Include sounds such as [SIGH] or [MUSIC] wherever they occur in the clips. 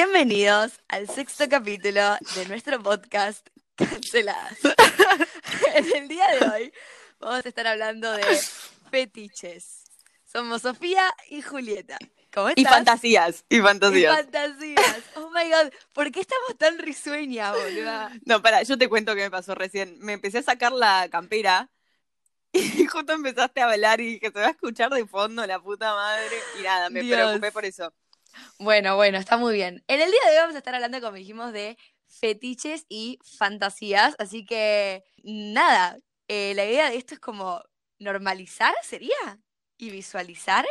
Bienvenidos al sexto capítulo de nuestro podcast Canceladas. [LAUGHS] en el día de hoy vamos a estar hablando de fetiches. Somos Sofía y Julieta. ¿Cómo estás? Y fantasías, y Y fantasías. fantasías. [LAUGHS] Oh my god, ¿por qué estamos tan risueñas, boluda? No, para, yo te cuento qué me pasó recién. Me empecé a sacar la campera y [LAUGHS] justo empezaste a hablar y dije, se va a escuchar de fondo la puta madre. Y nada, me Dios. preocupé por eso. Bueno, bueno, está muy bien. En el día de hoy vamos a estar hablando, como dijimos, de fetiches y fantasías. Así que, nada, eh, la idea de esto es como normalizar, ¿sería? ¿Y visualizar?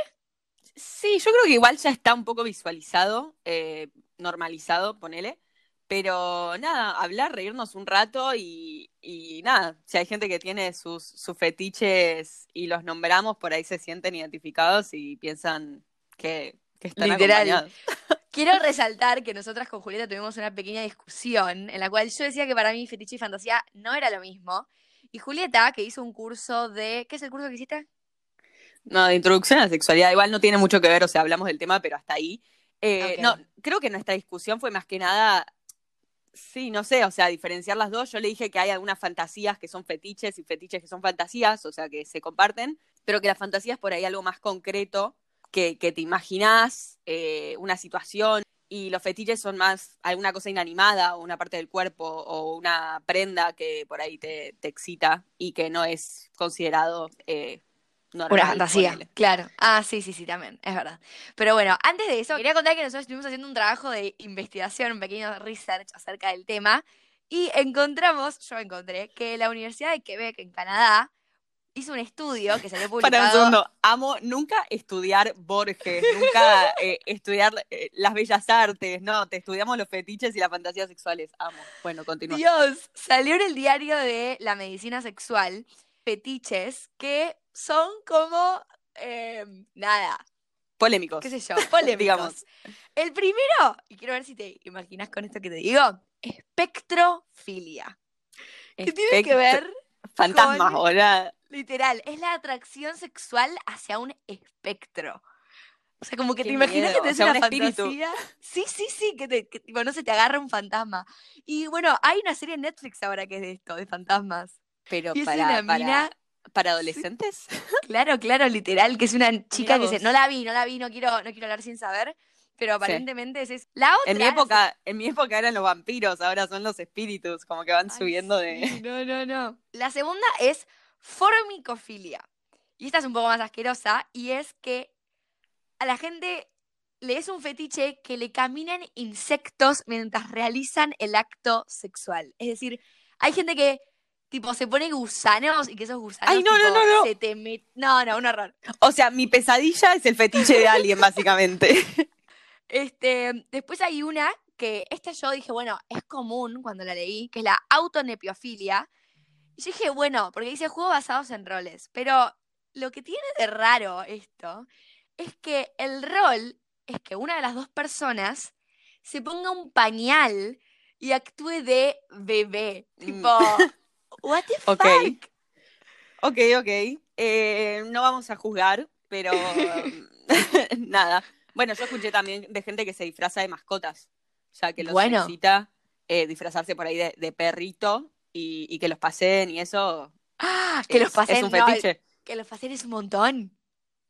Sí, yo creo que igual ya está un poco visualizado, eh, normalizado, ponele. Pero nada, hablar, reírnos un rato y, y nada, si hay gente que tiene sus, sus fetiches y los nombramos, por ahí se sienten identificados y piensan que, que están Literal. acompañados. [LAUGHS] Quiero resaltar que nosotras con Julieta tuvimos una pequeña discusión en la cual yo decía que para mí fetiche y fantasía no era lo mismo. Y Julieta, que hizo un curso de... ¿Qué es el curso que hiciste? No, de introducción a la sexualidad igual no tiene mucho que ver, o sea, hablamos del tema, pero hasta ahí. Eh. No, creo que nuestra discusión fue más que nada, sí, no sé, o sea, diferenciar las dos. Yo le dije que hay algunas fantasías que son fetiches y fetiches que son fantasías, o sea, que se comparten, pero que las fantasías por ahí algo más concreto, que, que te imaginás eh, una situación. Y los fetiches son más alguna cosa inanimada o una parte del cuerpo o una prenda que por ahí te, te excita y que no es considerado eh, normal. Una fantasía, claro. Ah, sí, sí, sí, también, es verdad. Pero bueno, antes de eso, quería contar que nosotros estuvimos haciendo un trabajo de investigación, un pequeño research acerca del tema, y encontramos, yo encontré, que la Universidad de Quebec, en Canadá, hizo un estudio que salió publicado. [LAUGHS] Para un segundo, amo nunca estudiar Borges, nunca [LAUGHS] eh, estudiar eh, las bellas artes, no, te estudiamos los fetiches y las fantasías sexuales, amo. Bueno, continúa. Dios, salió en el diario de la medicina sexual fetiches que son como, eh, nada, Polémicos. qué sé yo, [LAUGHS] polémicos. Digamos. El primero, y quiero ver si te imaginas con esto que te digo, espectrofilia. Que tiene que ver, Fantasmas, hola. literal, es la atracción sexual hacia un espectro. O sea, como que Qué te imaginas miedo, que o tenés sea, una un fantasía. Sí, sí, sí, que, te, que tipo, no se te agarra un fantasma. Y bueno, hay una serie en Netflix ahora que es de esto, de fantasmas. Pero Y es para, para, mina- para adolescentes. Claro, claro, literal, que es una chica que se. No la vi, no la vi, no quiero, no quiero hablar sin saber. Pero aparentemente esa es. La otra. En mi época, en mi época eran los vampiros, ahora son los espíritus, como que van Ay, subiendo sí, de. [LAUGHS] No, no, no. La segunda es formicofilia. Y esta es un poco más asquerosa. Y es que a la gente le es un fetiche que le caminen insectos mientras realizan el acto sexual. Es decir, hay gente que tipo se pone gusanos y que esos gusanos Ay, no, no, tipo, no, no. se te met- No, no, un horror. O sea, mi pesadilla es el fetiche de alguien, básicamente. [LAUGHS] Este, después hay una que esta yo dije, bueno, es común cuando la leí, que es la autonepiofilia. Y yo dije, bueno, porque dice juegos basados en roles. Pero lo que tiene de raro esto es que el rol es que una de las dos personas se ponga un pañal y actúe de bebé. Mm. Tipo, what the [LAUGHS] fuck? Ok, ok. Eh, no vamos a juzgar, pero [LAUGHS] [LAUGHS] nada. Bueno, yo escuché también de gente que se disfraza de mascotas. O sea, que los Bueno. excita eh, disfrazarse por ahí de, de perrito y, y que los paseen y eso. Ah, que los pasen, Es un no, fetiche. que los pasen es un montón.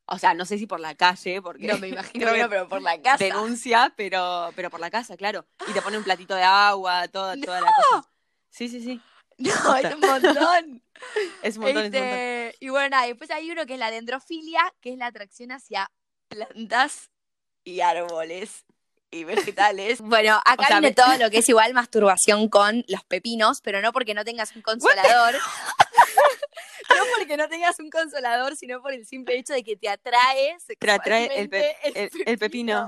O sea, no sé si por la calle, porque No me imagino, [LAUGHS] no, pero por la casa. denuncia, pero, pero por la casa, claro. Y te pone un platito de agua, toda, toda la cosa. Sí, sí, sí. No, es un montón. [LAUGHS] Es un montón, es un montón. Este, y bueno, nada, después hay uno que es la dendrofilia, que es la atracción hacia plantas y árboles y vegetales. [LAUGHS] Bueno, acá O sea, viene me- todo lo que es igual masturbación con los pepinos, pero no porque no tengas un consolador. [LAUGHS] no porque no tengas un consolador, sino por el simple hecho de que te atrae Te atrae el, pe- el- el pepino.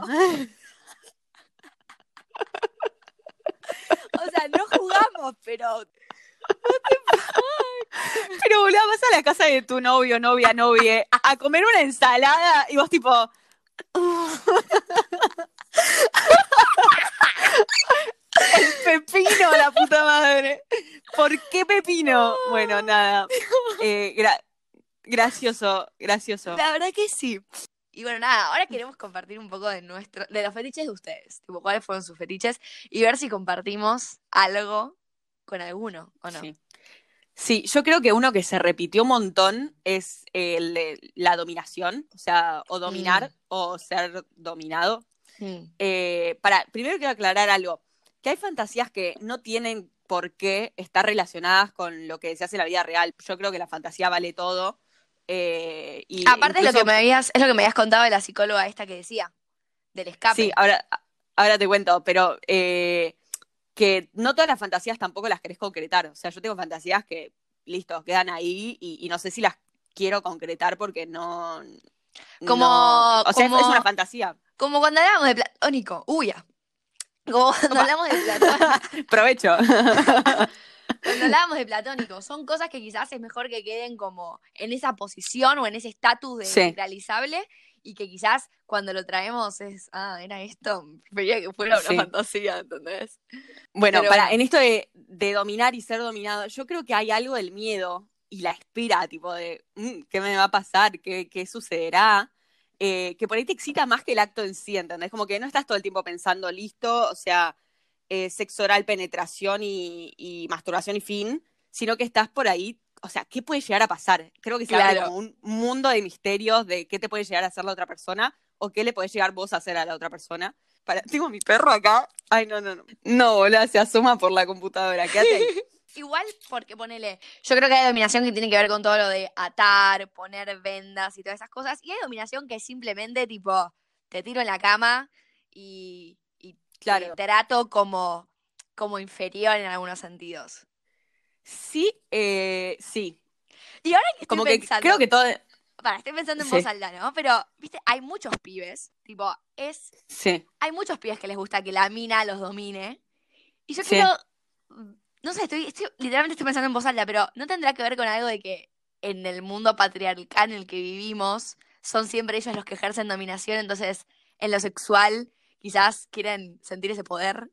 O sea, no jugamos, pero Pero boludo, vas a la casa de tu novio, novia, novia, a comer una ensalada y vos tipo. El pepino, la puta madre. ¿Por qué pepino? Bueno, nada. [LAUGHS] Eh, gra- gracioso, gracioso. La verdad que sí. Y bueno, nada, ahora queremos compartir un poco de nuestro, de los fetiches de ustedes, tipo, cuáles fueron sus fetiches, y ver si compartimos algo con alguno, ¿o no? Sí. Sí, yo creo que uno que se repitió un montón es el de la dominación, o sea, o dominar o ser dominado. Mm. Eh, para, primero quiero aclarar algo, que hay fantasías que no tienen por qué estar relacionadas con lo que se hace en la vida real. Yo creo que la fantasía vale todo. eh, y Aparte es lo incluso- que me habías, es lo que me habías contado de la psicóloga esta que decía, del escape. Sí, ahora, ahora te cuento, pero eh, que no todas las fantasías tampoco las querés concretar. O sea, yo tengo fantasías que, listo, quedan ahí y, y no sé si las quiero concretar porque no. Como- no- o sea, es- como- es una fantasía. Como cuando hablábamos de platónico, uy, ya. Como cuando hablamos de platónico, [LAUGHS] Provecho. [LAUGHS] cuando hablábamos de platónico, son cosas que quizás es mejor que queden como en esa posición o en ese estatus de Sí. realizable y que quizás cuando lo traemos es, ah, era esto, prefería que fuera una Sí. fantasía, ¿entendés? Bueno, Pero para, en esto de, de dominar y ser dominado, yo creo que hay algo del miedo y la espera, tipo de, "Mm, ¿qué me va a pasar? ¿Qué, qué sucederá? Eh, que por ahí te excita más que el acto en sí, ¿entendés? Como que no estás todo el tiempo pensando, listo, o sea, eh, sexo oral, penetración y, y masturbación y fin, sino que estás por ahí, o sea, ¿qué puede llegar a pasar? Creo que se abre Claro. como un mundo de misterios de qué te puede llegar a hacer la otra persona o qué le puede llegar vos a hacer a la otra persona. Para, tengo mi perro acá. Ay, no, no, no. No, boludo, se asoma por la computadora. Quédate ahí. [LAUGHS] Igual porque ponele, yo creo que hay dominación que tiene que ver con todo lo de atar, poner vendas y todas esas cosas. Y hay dominación que es simplemente tipo, te tiro en la cama y, y Claro. te trato como, como inferior en algunos sentidos. Sí, eh, sí. Y ahora que estoy Como que pensando, creo que todo. para, estoy pensando en Sí. voz alta, ¿no? Pero, viste, hay muchos pibes, tipo, es, Sí. hay muchos pibes que les gusta que la mina los domine. Y yo Sí. quiero, no sé, estoy, estoy- literalmente estoy pensando en voz alta, pero ¿no tendrá que ver con algo de que en el mundo patriarcal en el que vivimos son siempre ellos los que ejercen dominación, entonces en lo sexual quizás quieren sentir ese poder?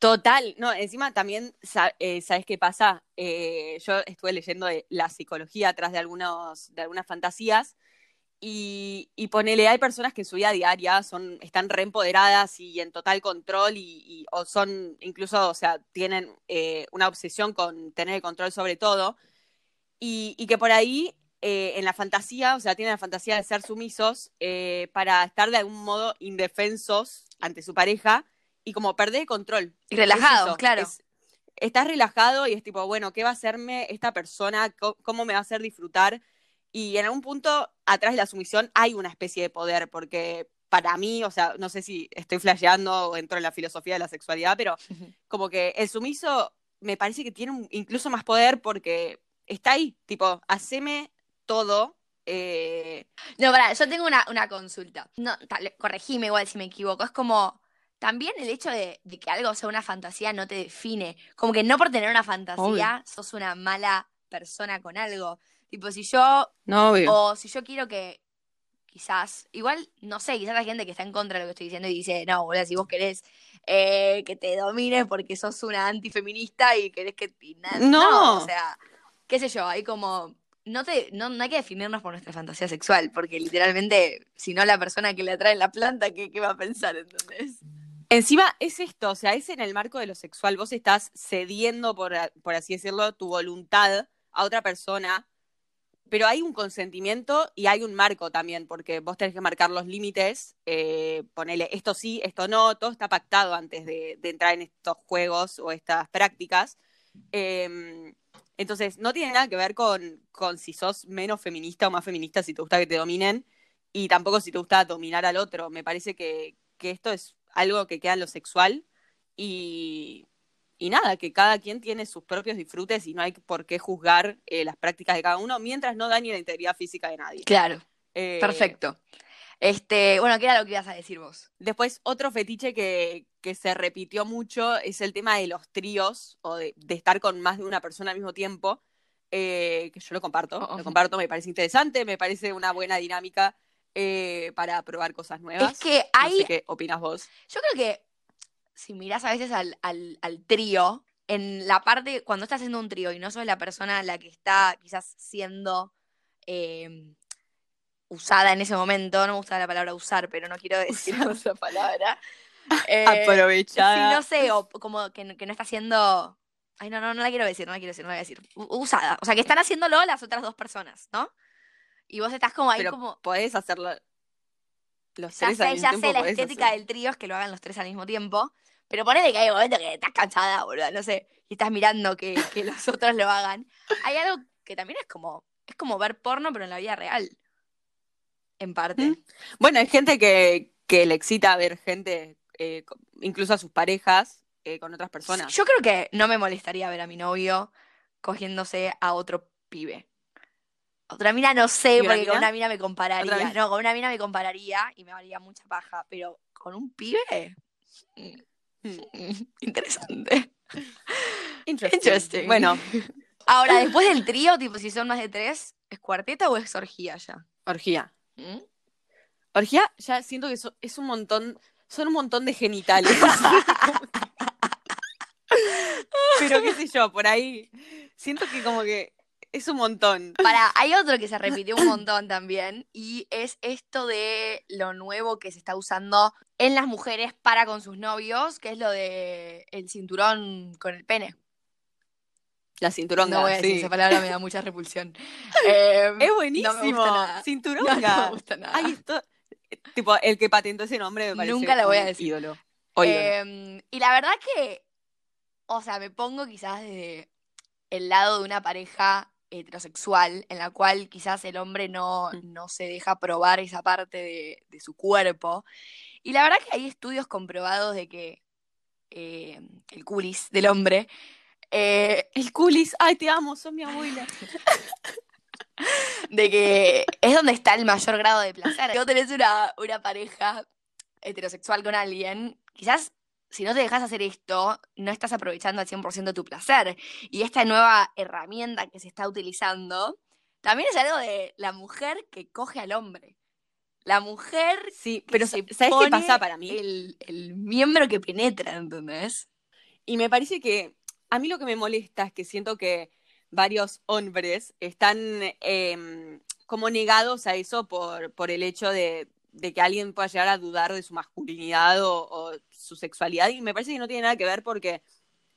Total, no, encima también, eh, ¿sabes qué pasa? Eh, yo estuve leyendo la psicología atrás de, algunos, de algunas fantasías y, y ponele, hay personas que en su vida diaria son, están reempoderadas y en total control y, o son incluso, o sea, tienen eh, una obsesión con tener el control sobre todo y, y que por ahí eh, en la fantasía, o sea, tienen la fantasía de ser sumisos para estar de algún modo indefensos ante su pareja y como perder el control. Y Es eso, claro. es- estás relajado y es tipo, bueno, ¿qué va a hacerme esta persona? ¿Cómo me va a hacer disfrutar? Y en algún punto, atrás de la sumisión, hay una especie de poder, porque para mí, o sea, no sé si estoy flasheando o entro en la filosofía de la sexualidad, pero como que el sumiso me parece que tiene un- incluso más poder porque está ahí, tipo, haceme todo. eh, No, pará, yo tengo una, una consulta. No, tal, corregime igual si me equivoco. Es como, también el hecho de, de que algo sea una fantasía no te define. Como que no por tener una fantasía sos una mala persona con algo. Tipo, si yo, no, obvio. o si yo quiero que, quizás, igual, no sé, quizás hay gente que está en contra de lo que estoy diciendo y dice, no, boludo, si vos querés eh, que te domine porque sos una antifeminista y querés que... na- No. o sea, qué sé yo, hay como... No, te, no, no hay que definirnos por nuestra fantasía sexual, porque literalmente, si no la persona que le atrae la planta, ¿qué, qué va a pensar entonces? Encima es esto, o sea, es en el marco de lo sexual. Vos estás cediendo, por, por así decirlo, tu voluntad a otra persona, pero hay un consentimiento y hay un marco también, porque vos tenés que marcar los límites, eh, ponele esto sí, esto no, todo está pactado antes de, entrar en estos juegos o estas prácticas. Eh, entonces, no tiene nada que ver con, con si sos menos feminista o más feminista, si te gusta que te dominen, y tampoco si te gusta dominar al otro. Me parece que, que esto es algo que queda en lo sexual y, y nada, que cada quien tiene sus propios disfrutes y no hay por qué juzgar eh, las prácticas de cada uno mientras no dañe la integridad física de nadie. Claro, Eh, perfecto. Este, bueno, ¿qué era lo que ibas a decir vos? Después, otro fetiche que, que se repitió mucho es el tema de los tríos o de, de estar con más de una persona al mismo tiempo, eh, que yo lo comparto, Oh, oh. lo comparto, me parece interesante, me parece una buena dinámica eh, para probar cosas nuevas. Es que No hay, sé qué opinas vos. Yo creo que si mirás a veces al, al, al trío, en la parte, cuando estás haciendo un trío y no sos la persona la que está quizás siendo, eh, usada en ese momento, no me gusta la palabra usar, pero no quiero decir esa palabra. [LAUGHS] Eh, Aprovechada. Sí, no sé, o como que, que no está haciendo. Ay, no, no, no la quiero decir, no la quiero decir, no la voy a decir. U- Usada. O sea, que están haciéndolo las otras dos personas, ¿no? Y vos estás como ahí Pero como. podés hacerlo los Ya tres al sé, mismo ya tiempo, sé, la estética hacer- del trío es que lo hagan los tres al mismo tiempo. Pero ponele que hay un momento que estás cansada, boludo, no sé, y estás mirando que, [LAUGHS] que los otros lo hagan. Hay algo que también es como, es como ver porno, pero en la vida real. En parte. ¿Mm? Bueno, hay gente que, que le excita ver gente, eh, incluso a sus parejas, eh, con otras personas. Yo creo que no me molestaría ver a mi novio cogiéndose a otro pibe. Otra mina no sé, ¿Y una porque con una mina me compararía. No, con una mina me compararía y me haría mucha paja. Pero con un pibe. mm, [LAUGHS] Interesante. Interesting. Interesting. Bueno, Ahora, después del trío, tipo, si son más de tres, ¿es cuarteta o es orgía ya? orgía. ¿Mm? Orgía, ya siento que so- es un montón, son un montón de genitales. [LAUGHS] Pero qué sé yo, por ahí. Siento que como que es un montón. Para, hay otro que se repitió un montón también, y es esto de lo nuevo que se está usando en las mujeres para con sus novios, que es lo de el cinturón con el pene. La cinturonga, no voy a decir sí. esa palabra, me da mucha repulsión. Eh, [LAUGHS] Es No buenísimo. me gusta nada. No, Cinturonga. no me gusta nada. Ay, esto. Tipo, el que patentó ese nombre me parece Nunca la voy a decir. ídolo. O ídolo. Eh, y la verdad que, o sea, me pongo quizás desde el lado de una pareja heterosexual en la cual quizás el hombre no, Mm. no se deja probar esa parte de, de su cuerpo. Y la verdad que hay estudios comprobados de que eh, el culis del hombre eh, El culis. Ay, te amo, sos mi abuela. de que es donde está el mayor grado de placer. Si vos tenés una, una pareja heterosexual con alguien, quizás si no te dejas hacer esto, no estás aprovechando al 100% tu placer. Y esta nueva herramienta que se está utilizando también es algo de la mujer que coge al hombre. La mujer Sí, que pero se ¿sabes qué pone pasa para mí? El, el miembro que penetra, ¿entendés? Y me parece que a mí lo que me molesta es que siento que varios hombres están eh, como negados a eso por, por el hecho de, de que alguien pueda llegar a dudar de su masculinidad o, o su sexualidad. Y me parece que no tiene nada que ver porque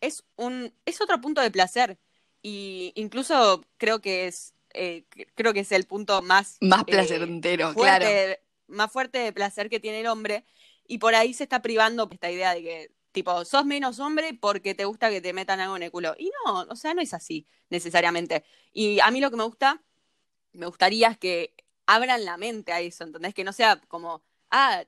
es un es otro punto de placer. Y incluso creo que es eh, creo que es el punto más Más eh, placentero, fuerte, claro. más fuerte de placer que tiene el hombre. Y por ahí se está privando esta idea de que, tipo, sos menos hombre porque te gusta que te metan algo en el culo. Y no, o sea, no es así necesariamente. Y a mí lo que me gusta, me gustaría es que abran la mente a eso, ¿entendés? Que no sea como, ah,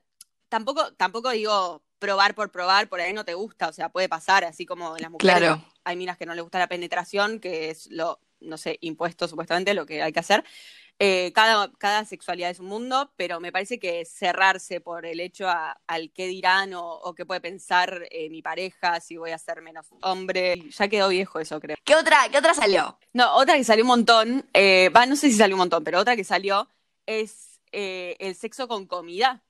tampoco, tampoco digo probar por probar, por ahí no te gusta, o sea, puede pasar, así como en las mujeres Claro. hay minas que no les gusta la penetración, que es lo, no sé, impuesto supuestamente, lo que hay que hacer. Eh, cada, cada sexualidad es un mundo, pero me parece que cerrarse por el hecho a- al qué dirán o, o qué puede pensar eh, mi pareja, si voy a ser menos hombre, ya quedó viejo eso, creo. ¿Qué otra, qué otra salió? No, otra que salió un montón, eh, no sé si salió un montón, pero otra que salió es eh, el sexo con comida,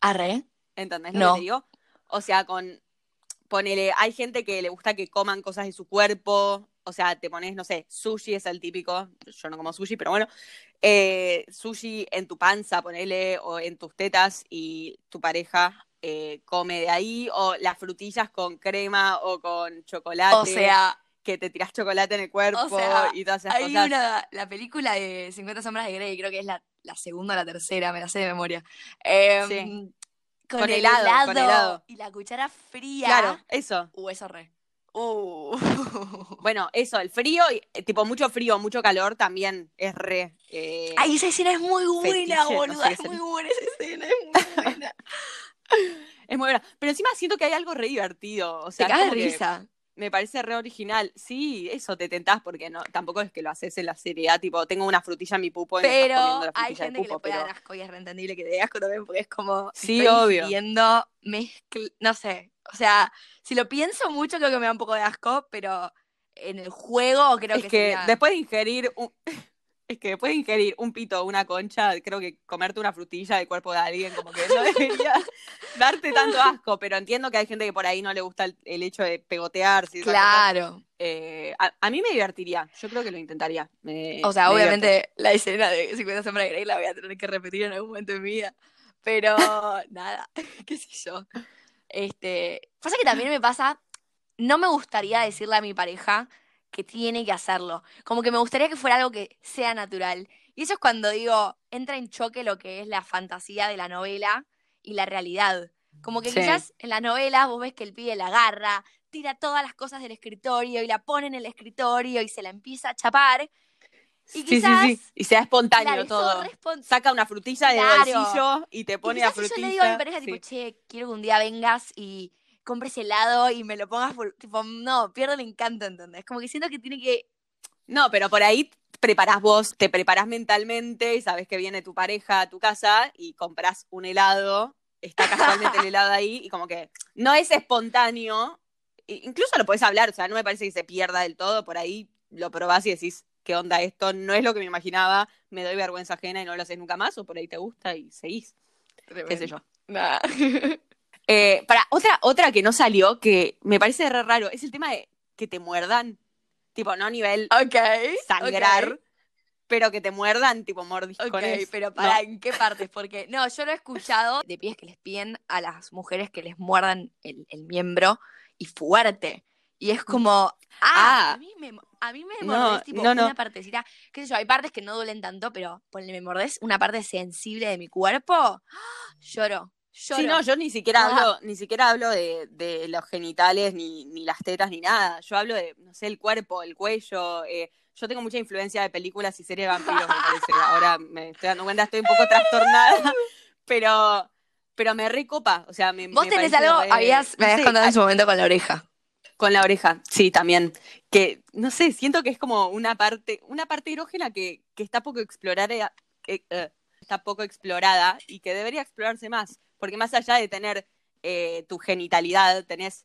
Arre. ¿entendés lo No. que te digo? O sea, con, ponele, hay gente que le gusta que coman cosas de su cuerpo, o sea, te pones, no sé, sushi es el típico, yo no como sushi, pero bueno, eh, sushi en tu panza, ponele, o en tus tetas y tu pareja eh, come de ahí, o las frutillas con crema o con chocolate, O sea, que te tiras chocolate en el cuerpo O sea, y todas esas hay cosas. una, la película de 50 sombras de Grey, creo que es la, la segunda o la tercera, me la sé de memoria. Em, Sí. Con, Con el helado, helado, con helado. y la cuchara fría. Claro, eso. Uh, eso re. Uh. [LAUGHS] Bueno, eso, el frío, eh, tipo mucho frío, mucho calor también es re. eh, Ay, esa escena es muy buena, Fetiche, no boluda. sé es muy buena esa escena, es muy buena. [LAUGHS] Es muy buena. Pero encima siento que hay algo re divertido. O sea, Te cagas de risa. Me parece re original. Sí, eso te tentás porque no, tampoco es que lo haces en la seriedad. Tipo, tengo una frutilla en mi pupo y me estás Pero comiendo la hay frutilla gente del que le pupo. puede Pero... dar asco y es reentendible que te dé asco también porque es como. Sí, estoy obvio. Viendo mezcl... No sé. O sea, si lo pienso mucho, creo que me da un poco de asco, pero en el juego creo es que, que sería- después de ingerir un... es que después de ingerir un pito o una concha, creo que comerte una frutilla del cuerpo de alguien como que no [LAUGHS] debería darte tanto asco, pero entiendo que hay gente que por ahí no le gusta el, el hecho de pegotearse. Claro. Eh, a, a mí me divertiría, yo creo que lo intentaría. me- O sea, me obviamente la escena de 50 sombras de Grey la voy a tener que repetir en algún momento de mi vida. Pero [LAUGHS] nada, [LAUGHS] qué sé yo. Este, pasa que también me pasa, no me gustaría decirle a mi pareja que tiene que hacerlo. Como que me gustaría que fuera algo que sea natural. Y eso es cuando digo, entra en choque lo que es la fantasía de la novela y la realidad. Como que Sí. quizás en la novela vos ves que el pibe la agarra, tira todas las cosas del escritorio y la pone en el escritorio y se la empieza a chapar. Y Sí, quizás, sí, sí. Y sea espontáneo claro, todo. Saca una frutilla del Claro. bolsillo y te y pone la quizás si frutilla. yo le digo a mi pareja, sí. tipo, che, quiero que un día vengas y compres helado y me lo pongas, por... tipo, no, pierdo el encanto, ¿entendés? Como que siento que tiene que... No, pero por ahí preparás vos, te preparás mentalmente y sabes que viene tu pareja a tu casa y compras un helado, está casualmente el helado ahí y como que no es espontáneo, incluso lo podés hablar, o sea, no me parece que se pierda del todo, por ahí lo probás y decís, ¿qué onda esto? No es lo que me imaginaba, me doy vergüenza ajena y no lo haces nunca más, o por ahí te gusta y seguís, qué sé yo. Nah. [LAUGHS] Eh, para, otra, otra que no salió, que me parece re raro, es el tema de que te muerdan, tipo, no a nivel ok. sangrar, ok, pero que te muerdan, tipo Ok, mordiscones. pero No. para, ¿en qué partes? Porque, no, yo lo he escuchado de pies que les piden a las mujeres que les muerdan el, el miembro y fuerte. Y es como, ah, Ah. a mí me, a mí me No, mordés tipo no, no. una partecita, qué sé yo, hay partes que no duelen tanto, pero ponle, me mordés una parte sensible de mi cuerpo, ¡ah! lloro, lloro. Sí, no, yo ni siquiera hablo, ni siquiera hablo de, de los genitales, ni, ni las tetas, ni nada. Yo hablo de, no sé, el cuerpo, el cuello. eh, yo tengo mucha influencia de películas y series de vampiros, me parece. Ahora me estoy dando cuenta, estoy un poco trastornada, [LAUGHS] pero, pero me recopa. O sea, me, Vos me tenés algo, re- habías, me no habías contado en su momento con la oreja. Con la oreja, sí, también. Que, no sé, siento que es como una parte, una parte erógena que, que está poco explorada, eh, eh, está poco explorada y que debería explorarse más. Porque más allá de tener eh, tu genitalidad, tenés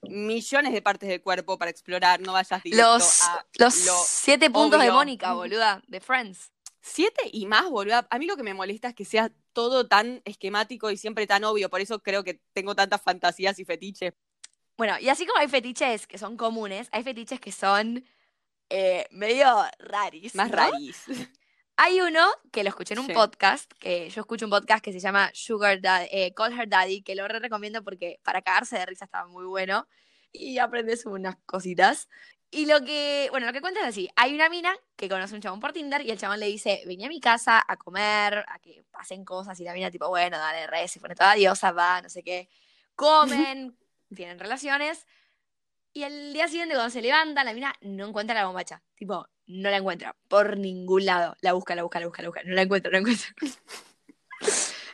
millones de partes del cuerpo para explorar, no vayas directo Los, a los lo siete puntos de. Mónica, boluda, de Friends. siete y más, boludo. A mí lo que me molesta es que sea todo tan esquemático y siempre tan obvio, por eso creo que tengo tantas fantasías y fetiches. Bueno, y así como hay fetiches que son comunes, hay fetiches que son eh, medio raris. Más ¿no? [LAUGHS] Hay uno que lo escuché en un Sí. podcast, que yo escucho un podcast que se llama Sugar Daddy, eh, Call Her Daddy, que lo re recomiendo porque para cagarse de risa estaba muy bueno y aprendes unas cositas. Y lo que, bueno, lo que cuenta es así, hay una mina que conoce a un chabón por Tinder y el chabón le dice, vení a mi casa a comer, a que pasen cosas y la mina tipo, bueno, dale, re, se pone toda diosa, va, no sé qué. Comen, [LAUGHS] tienen relaciones y el día siguiente cuando se levanta la mina no encuentra la bombacha, tipo, no la encuentra por ningún lado. La busca, la busca, la busca, la busca, no la encuentra, no la encuentra. [LAUGHS]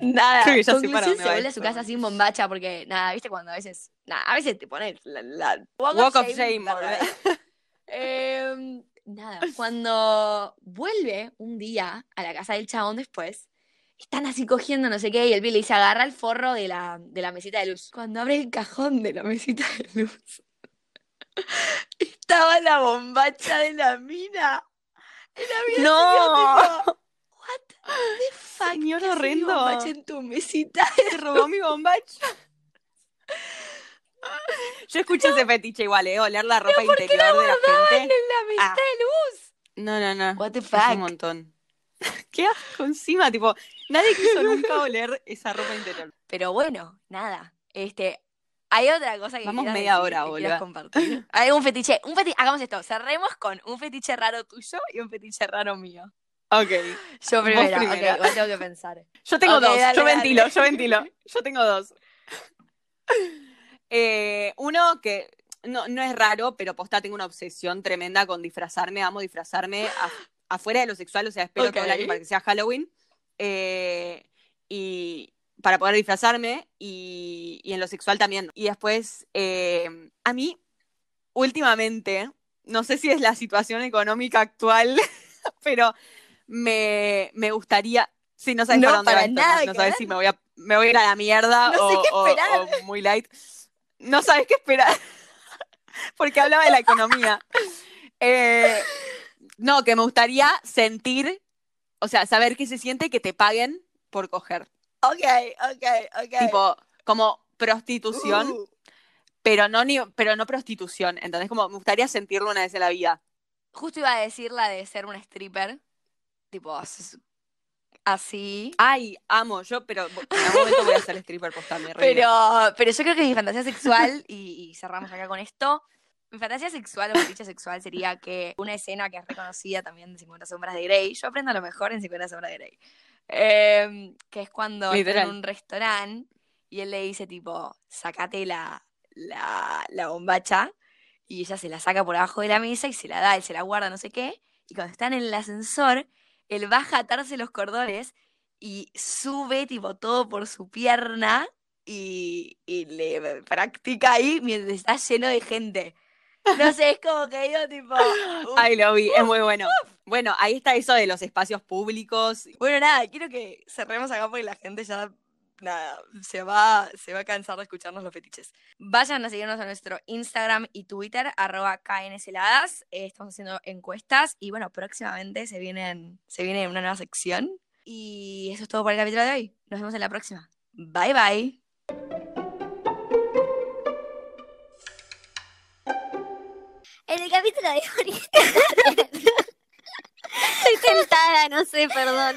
Nada, Creo que ya sé conclusión, se vuelve a su casa sin bombacha porque, nada, viste cuando a veces, nada, a veces te pones la, la walk, Walk of shame, ¿verdad? [LAUGHS] Em, nada, [LAUGHS] cuando vuelve un día a la casa del chabón después, están así cogiendo no sé qué y el pibe le dice agarra el forro de la, de la mesita de luz. Cuando abre el cajón de la mesita de luz, [LAUGHS] estaba la bombacha de la mina. Y la se ¡No! tipo, What the fuck? Señor ¿Qué horrendo. bombacha en tu mesita? Te robó mi bombacha. Yo escuché ese fetiche igual, ¿eh? Oler la ropa interior de la En gente. la mesita Ah. de luz. No, no, no. What the Es un fuck? montón. [LAUGHS] Qué asco encima, tipo, nadie quiso nunca oler esa ropa interior. Pero bueno, nada. Este, hay otra cosa que Vamos media decir, hora, que compartir. Hay un fetiche, un fetiche, hagamos esto, cerremos con un fetiche raro tuyo y un fetiche raro mío. Ok. Yo primero, ok, igual tengo que pensar. [LAUGHS] Yo tengo dos, dale, yo dale. ventilo, yo ventilo. [LAUGHS] Yo tengo dos. Eh, uno que no, no es raro, pero posta tengo una obsesión tremenda con disfrazarme, amo disfrazarme a- afuera de lo sexual, o sea, espero todo el año para que sea Halloween. Eh, para poder disfrazarme y, y en lo sexual también. Y después, eh, a mí, últimamente, no sé si es la situación económica actual, [LAUGHS] pero me, me gustaría. Sí, no sabes No, para dónde para va esto, nada, no, no sabes si me voy a, me voy a ir a la mierda No sé o, qué o- o muy light. No sabes qué esperar, [LAUGHS] porque hablaba de la economía. Eh, No, que me gustaría sentir, o sea, saber qué se siente que te paguen por coger. Ok, ok, ok. Tipo, como prostitución, Uh, pero no ni, pero no prostitución. Entonces, como me gustaría sentirlo una vez en la vida. justo iba a decir la de ser una stripper. Tipo, así. Ay, amo, yo, pero en algún momento voy a ser stripper postame. Pero, pero yo creo que mi fantasía sexual, y, y cerramos acá con esto, mi fantasía sexual o fetiche sexual sería que una escena que es reconocida también de 50 sombras de Grey, yo aprendo lo mejor en 50 sombras de Grey, eh, que es cuando está en un restaurante y él le dice tipo, sacate la, la, la bombacha, y ella se la saca por abajo de la mesa y se la da, él se la guarda, no sé qué, y cuando están en el ascensor, él baja a atarse los cordones y sube tipo todo por su pierna y, y le practica ahí mientras está lleno de gente. No sé, es como que yo tipo... uf. Ay, lo vi, es muy bueno. Bueno, ahí está eso de los espacios públicos. Bueno, nada, quiero que cerremos acá porque la gente ya nada, se va, se va a cansar de escucharnos los fetiches. Vayan a seguirnos a nuestro Instagram y Twitter, arroba KNSeladas. Eh, estamos haciendo encuestas y bueno, próximamente se, vienen, se viene una nueva sección. Y eso es todo por el capítulo de hoy. Nos vemos en la próxima. Bye bye. En el capítulo de hoy. [LAUGHS] Estoy tentada, no sé, perdón.